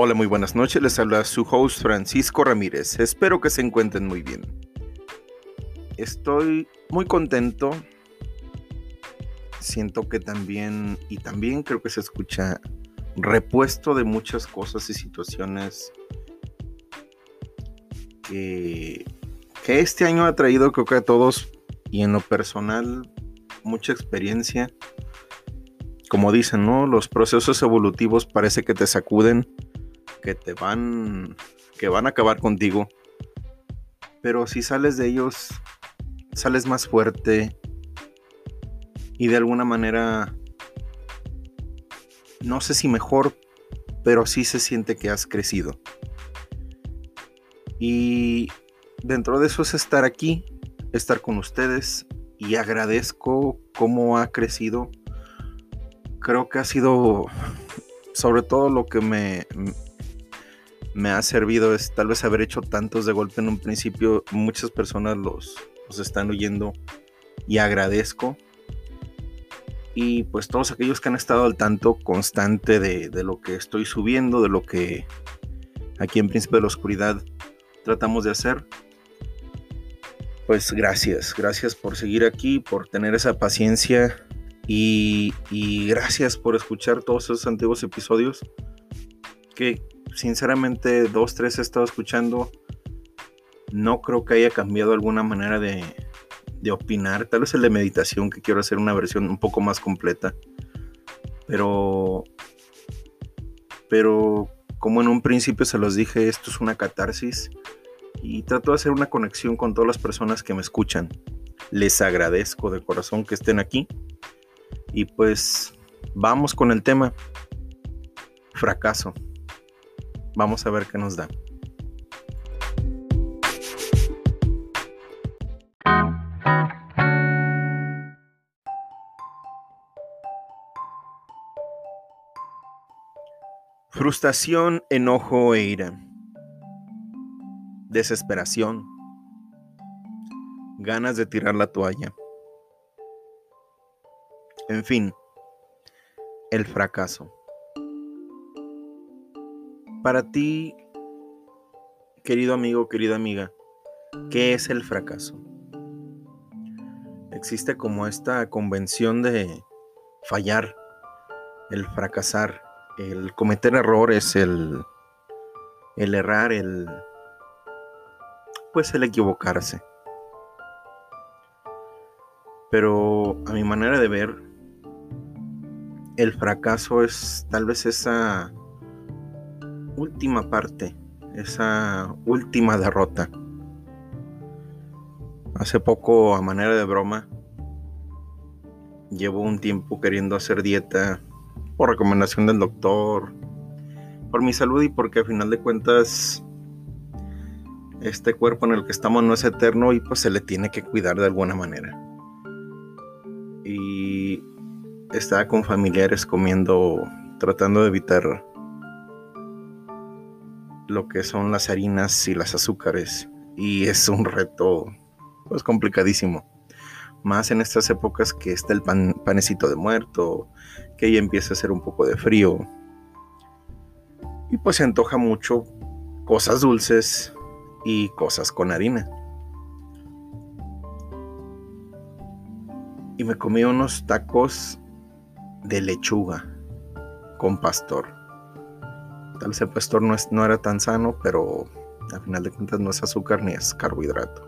Hola, muy buenas noches. Les habla su host Francisco Ramírez. Espero que se encuentren muy bien. Estoy muy contento. Siento que también, y también creo que se escucha repuesto de muchas cosas y situaciones que, que este año ha traído, creo que a todos, y en lo personal, mucha experiencia. Como dicen, ¿no? Los procesos evolutivos parece que te sacuden que te van, que van a acabar contigo. Pero si sales de ellos, sales más fuerte y de alguna manera, no sé si mejor, pero sí se siente que has crecido. Y dentro de eso es estar aquí, estar con ustedes y agradezco cómo ha crecido. Creo que ha sido sobre todo lo que me, me ha servido es tal vez haber hecho tantos de golpe en un principio. Muchas personas los, los están oyendo y agradezco. Y pues todos aquellos que han estado al tanto constante de, de lo que estoy subiendo, de lo que aquí en Príncipe de la Oscuridad tratamos de hacer. Pues gracias, gracias por seguir aquí, por tener esa paciencia y, y gracias por escuchar todos esos antiguos episodios que sinceramente dos, tres he estado escuchando. No creo que haya cambiado alguna manera de, opinar. Tal vez el de meditación, que quiero hacer una versión un poco más completa. Pero, pero como en un principio se los dije, esto es una catarsis. Y trato de hacer una conexión con todas las personas que me escuchan. Les agradezco de corazón que estén aquí. Y pues vamos con el tema. Fracaso. Vamos a ver qué nos da. Frustración, enojo e ira. Desesperación. Ganas de tirar la toalla. En fin, el fracaso. Para ti, querido amigo, querida amiga, ¿qué es el fracaso? Existe como esta convención de fallar, el fracasar, el cometer errores, el, el errar, el pues el equivocarse. Pero a mi manera de ver, el fracaso es tal vez esa última parte, esa última derrota. Hace poco, a manera de broma, llevo un tiempo queriendo hacer dieta por recomendación del doctor, por mi salud y porque a final de cuentas este cuerpo en el que estamos no es eterno y pues se le tiene que cuidar de alguna manera. Y estaba con familiares comiendo, tratando de evitar lo que son las harinas y las azúcares y es un reto pues complicadísimo. Más en estas épocas que está el panecito de muerto, que ya empieza a hacer un poco de frío. Y pues se antoja mucho cosas dulces y cosas con harina. Y me comí unos tacos de lechuga con pastor. Tal vez el pastor no, no era tan sano, pero al final de cuentas no es azúcar ni es carbohidrato.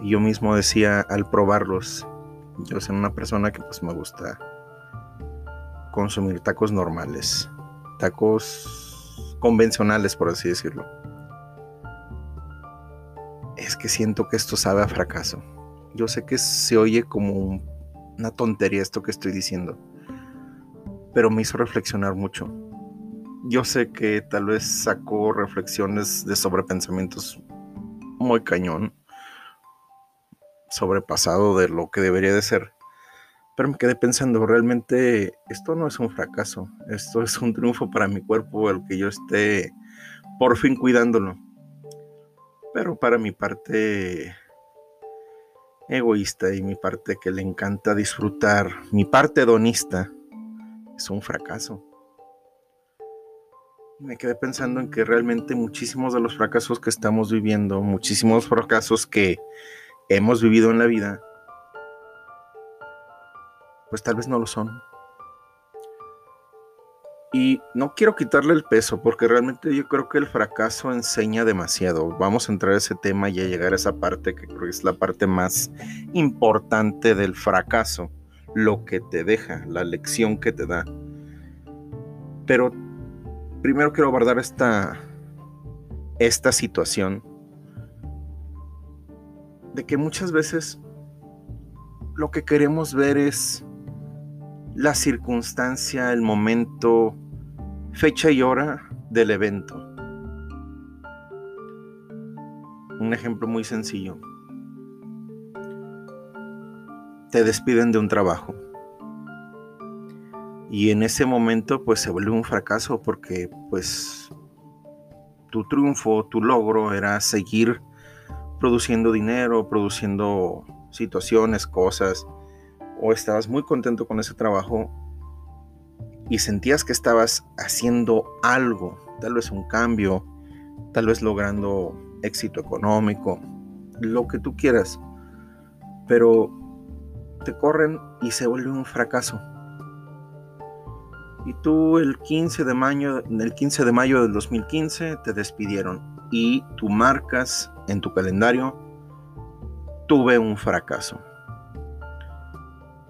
Y yo mismo decía al probarlos, yo soy una persona que pues me gusta consumir tacos normales, tacos convencionales por así decirlo. Es que siento que esto sabe a fracaso. Yo sé que se oye como una tontería esto que estoy diciendo pero me hizo reflexionar mucho. Yo sé que tal vez sacó reflexiones de sobrepensamientos muy cañón, sobrepasado de lo que debería de ser. Pero me quedé pensando, realmente esto no es un fracaso, esto es un triunfo para mi cuerpo, el que yo esté por fin cuidándolo. Pero para mi parte egoísta y mi parte que le encanta disfrutar, mi parte hedonista, es un fracaso. Me quedé pensando en que realmente muchísimos de los fracasos que estamos viviendo, muchísimos fracasos que hemos vivido en la vida, pues tal vez no lo son. Y no quiero quitarle el peso porque realmente yo creo que el fracaso enseña demasiado. Vamos a entrar a ese tema y a llegar a esa parte que creo que es la parte más importante del fracaso, lo que te deja, la lección que te da. Pero primero quiero abordar esta, esta situación de que muchas veces lo que queremos ver es la circunstancia, el momento, fecha y hora del evento. Un ejemplo muy sencillo. Te despiden de un trabajo. Y en ese momento pues se vuelve un fracaso porque pues tu triunfo, tu logro era seguir produciendo dinero, produciendo situaciones, cosas, o estabas muy contento con ese trabajo y sentías que estabas haciendo algo, tal vez un cambio, tal vez logrando éxito económico, lo que tú quieras, pero te corren y se vuelve un fracaso. Y tú el 15 de mayo, el 15 de mayo del 2015 te despidieron y tú marcas en tu calendario tuve un fracaso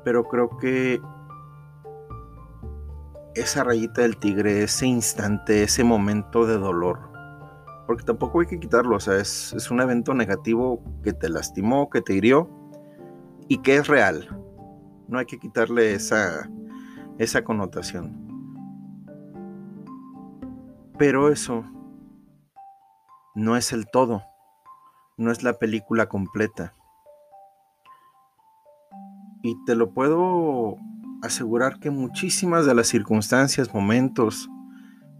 pero creo que esa rayita del tigre, ese instante, ese momento de dolor, porque tampoco hay que quitarlo, o sea, es, es un evento negativo que te lastimó, que te hirió y que es real. No hay que quitarle esa, esa connotación. Pero eso no es el todo, no es la película completa. Y te lo puedo asegurar que muchísimas de las circunstancias, momentos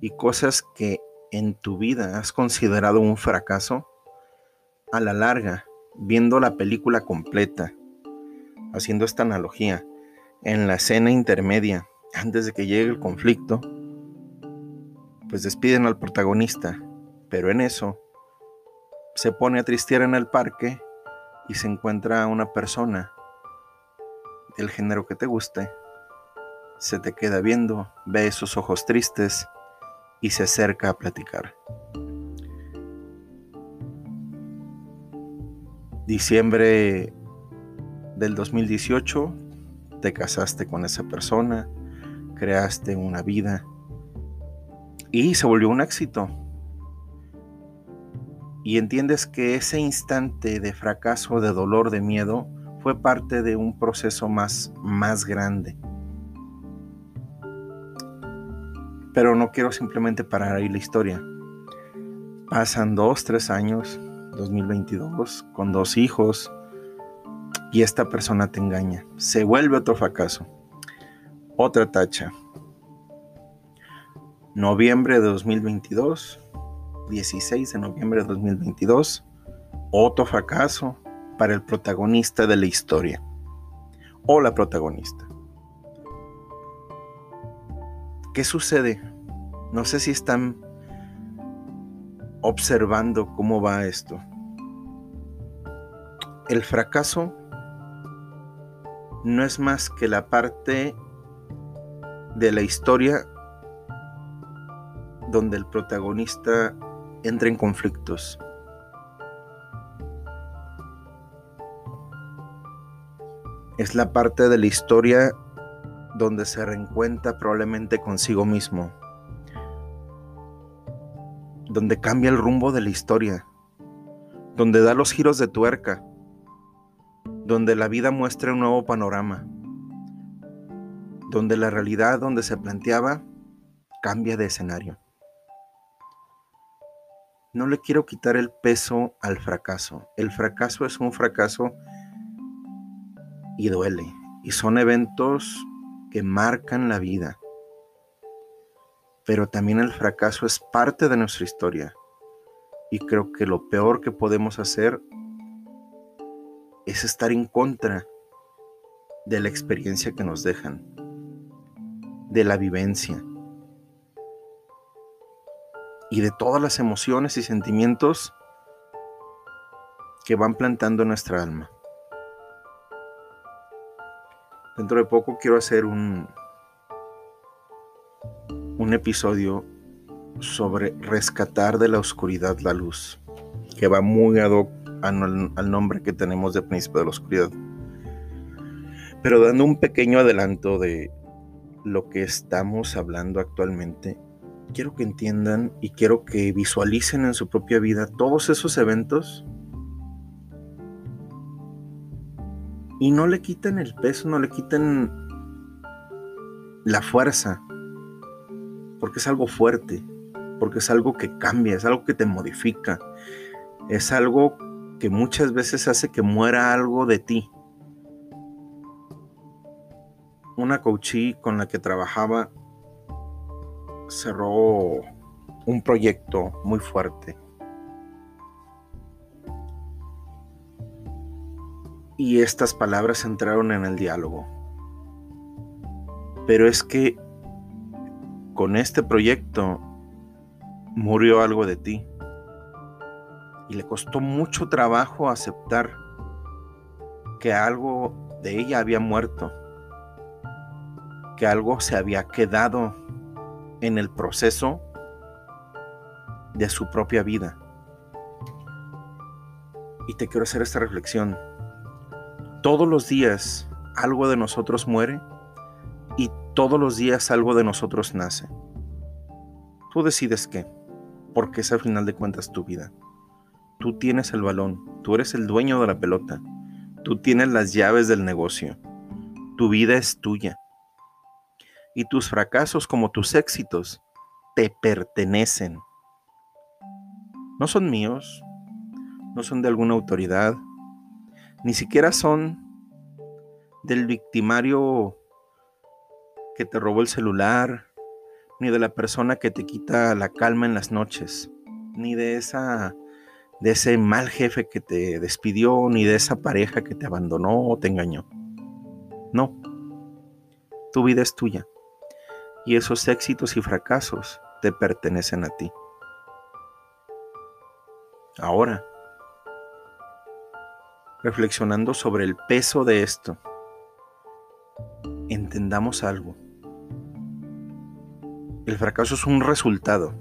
y cosas que en tu vida has considerado un fracaso, a la larga, viendo la película completa, haciendo esta analogía, en la escena intermedia, antes de que llegue el conflicto, pues despiden al protagonista, pero en eso se pone a tristear en el parque y se encuentra una persona el género que te guste, se te queda viendo, ve esos ojos tristes y se acerca a platicar. Diciembre del 2018, te casaste con esa persona, creaste una vida y se volvió un éxito. Y entiendes que ese instante de fracaso, de dolor, de miedo, fue parte de un proceso más, más grande. Pero no quiero simplemente parar ahí la historia. Pasan dos, tres años, 2022, con dos hijos, y esta persona te engaña. Se vuelve otro fracaso. Otra tacha. Noviembre de 2022, 16 de noviembre de 2022, otro fracaso, para el protagonista de la historia o la protagonista. ¿Qué sucede? No sé si están observando cómo va esto. El fracaso no es más que la parte de la historia donde el protagonista entra en conflictos, es la parte de la historia donde se reencuentra probablemente consigo mismo, donde cambia el rumbo de la historia, donde da los giros de tuerca, donde la vida muestra un nuevo panorama. donde la realidad donde se planteaba cambia de escenario. No le quiero quitar el peso al fracaso. El fracaso es un fracaso y duele. Y son eventos que marcan la vida. Pero también el fracaso es parte de nuestra historia. Y creo que lo peor que podemos hacer es estar en contra de la experiencia que nos dejan, de la vivencia y de todas las emociones y sentimientos que van plantando nuestra alma. Dentro de poco quiero hacer un, un episodio sobre rescatar de la oscuridad la luz, que va muy ad hoc al, nombre que tenemos de Príncipe de la Oscuridad. Pero dando un pequeño adelanto de lo que estamos hablando actualmente, quiero que entiendan y quiero que visualicen en su propia vida todos esos eventos y no le quiten el peso, no le quiten la fuerza, porque es algo fuerte, porque es algo que cambia, es algo que te modifica, es algo que muchas veces hace que muera algo de ti. Una coachí con la que trabajaba cerró un proyecto muy fuerte. Y estas palabras entraron en el diálogo. Pero es que con este proyecto murió algo de ti y le costó mucho trabajo aceptar que algo de ella había muerto, que algo se había quedado en el proceso de su propia vida. Y te quiero hacer esta reflexión. Todos los días algo de nosotros muere y todos los días algo de nosotros nace. Tú decides qué, porque es al final de cuentas tu vida. Tú tienes el balón, tú eres el dueño de la pelota, tú tienes las llaves del negocio, tu vida es tuya. Y tus fracasos como tus éxitos te pertenecen. No son míos, no son de alguna autoridad, ni siquiera son del victimario que te robó el celular, ni de la persona que te quita la calma en las noches, ni de esa de ese mal jefe que te despidió, ni de esa pareja que te abandonó o te engañó. No, tu vida es tuya y esos éxitos y fracasos te pertenecen a ti. Ahora, reflexionando sobre el peso de esto, entendamos algo. El fracaso es un resultado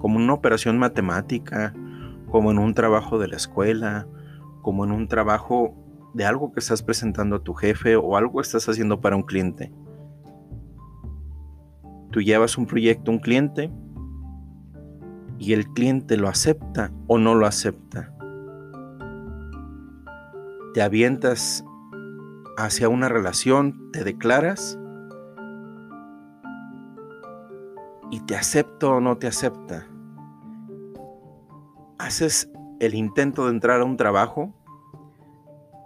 como una operación matemática, como en un trabajo de la escuela, como en un trabajo de algo que estás presentando a tu jefe o algo que estás haciendo para un cliente. Tú llevas un proyecto a un cliente y el cliente lo acepta o no lo acepta. Te avientas hacia una relación, te declaras y te acepta o no te acepta haces el intento de entrar a un trabajo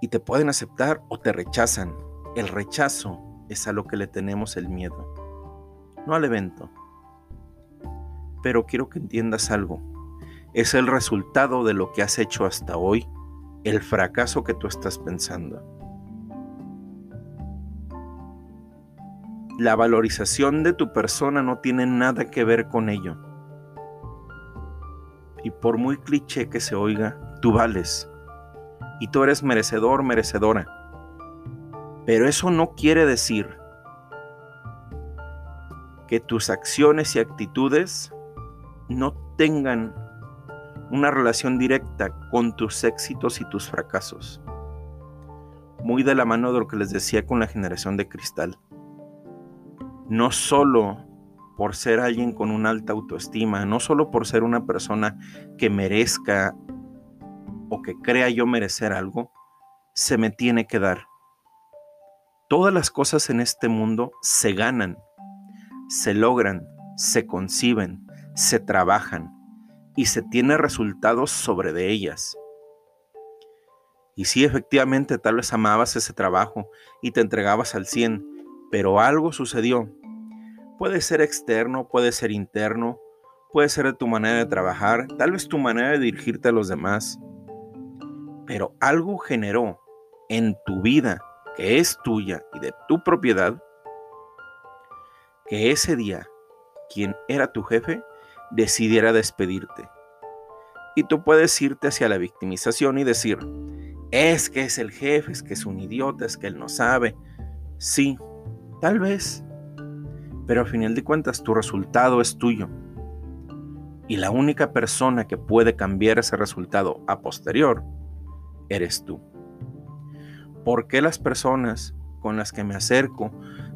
y te pueden aceptar o te rechazan. El rechazo es a lo que le tenemos el miedo, no al evento. Pero quiero que entiendas algo. Es el resultado de lo que has hecho hasta hoy, el fracaso que tú estás pensando. La valorización de tu persona no tiene nada que ver con ello y por muy cliché que se oiga, tú vales. Y tú eres merecedor, merecedora. Pero eso no quiere decir que tus acciones y actitudes no tengan una relación directa con tus éxitos y tus fracasos. Muy de la mano de lo que les decía con la generación de cristal. No solo por ser alguien con una alta autoestima, no solo por ser una persona que merezca o que crea yo merecer algo, se me tiene que dar. Todas las cosas en este mundo se ganan, se logran, se conciben, se trabajan y se tiene resultados sobre de ellas. Y sí, efectivamente, tal vez amabas ese trabajo y te entregabas al 100, pero algo sucedió. Puede ser externo, puede ser interno, puede ser de tu manera de trabajar, tal vez tu manera de dirigirte a los demás, pero algo generó en tu vida que es tuya y de tu propiedad, que ese día quien era tu jefe decidiera despedirte. Y tú puedes irte hacia la victimización y decir, es que es el jefe, es que es un idiota, es que él no sabe. Sí, tal vez. Pero al final de cuentas tu resultado es tuyo. Y la única persona que puede cambiar ese resultado a posterior eres tú. ¿Por qué las personas con las que me acerco,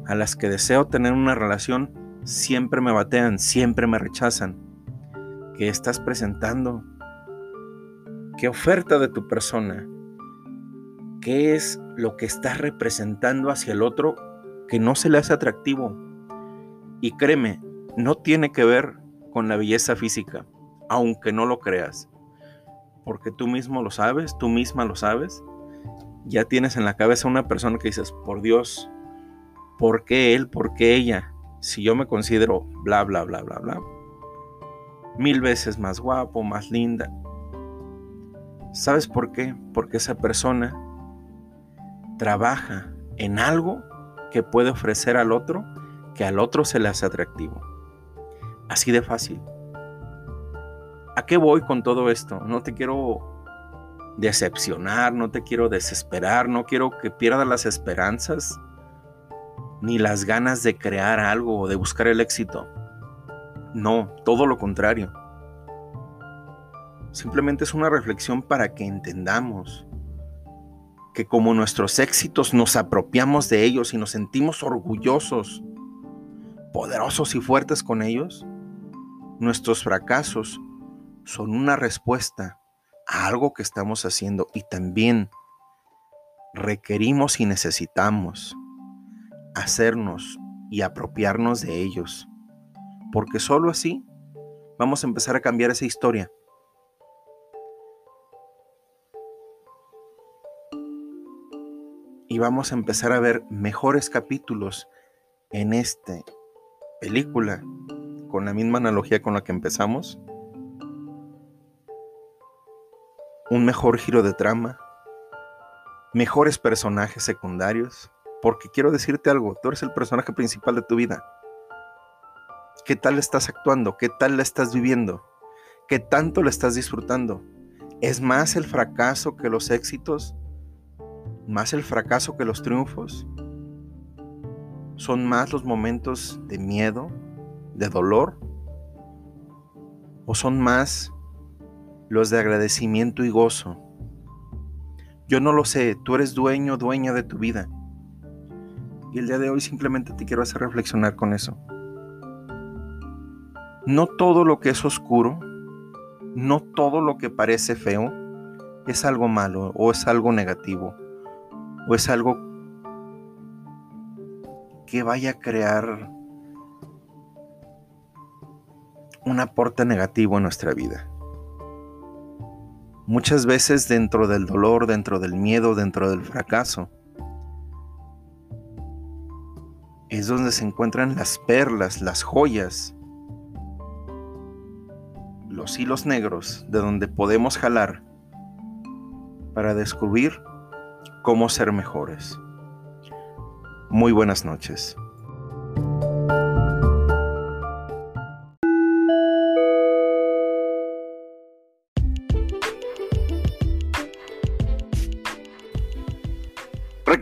a las que deseo tener una relación, siempre me batean, siempre me rechazan? ¿Qué estás presentando? ¿Qué oferta de tu persona? ¿Qué es lo que estás representando hacia el otro que no se le hace atractivo? Y créeme, no tiene que ver con la belleza física, aunque no lo creas. Porque tú mismo lo sabes, tú misma lo sabes. Ya tienes en la cabeza una persona que dices, por Dios, ¿por qué él? ¿Por qué ella? Si yo me considero bla, bla, bla, bla, bla. Mil veces más guapo, más linda, ¿Sabes por qué? Porque esa persona trabaja en algo que puede ofrecer al otro que al otro se le hace atractivo. Así de fácil. ¿A qué voy con todo esto? No te quiero decepcionar, no te quiero desesperar, no quiero que pierdas las esperanzas ni las ganas de crear algo o de buscar el éxito. No, todo lo contrario. Simplemente es una reflexión para que entendamos que como nuestros éxitos nos apropiamos de ellos y nos sentimos orgullosos, poderosos y fuertes con ellos, nuestros fracasos son una respuesta a algo que estamos haciendo y también requerimos y necesitamos hacernos y apropiarnos de ellos, porque solo así vamos a empezar a cambiar esa historia y vamos a empezar a ver mejores capítulos en esta película con la misma analogía con la que empezamos. Un mejor giro de trama, mejores personajes secundarios, porque quiero decirte algo, tú eres el personaje principal de tu vida. ¿Qué tal estás actuando? ¿Qué tal la estás viviendo? ¿Qué tanto la estás disfrutando? ¿Es más el fracaso que los éxitos? más el fracaso que los triunfos? ¿Son más los momentos de miedo, de dolor? ¿O son más los de agradecimiento y gozo? Yo no lo sé, tú eres dueño, dueña de tu vida. Y el día de hoy simplemente te quiero hacer reflexionar con eso. No todo lo que es oscuro, no todo lo que parece feo, es algo malo o es algo negativo o es algo que vaya a crear un aporte negativo en nuestra vida. Muchas veces dentro del dolor, dentro del miedo, dentro del fracaso, es donde se encuentran las perlas, las joyas, los hilos negros de donde podemos jalar para descubrir cómo ser mejores. Muy buenas noches.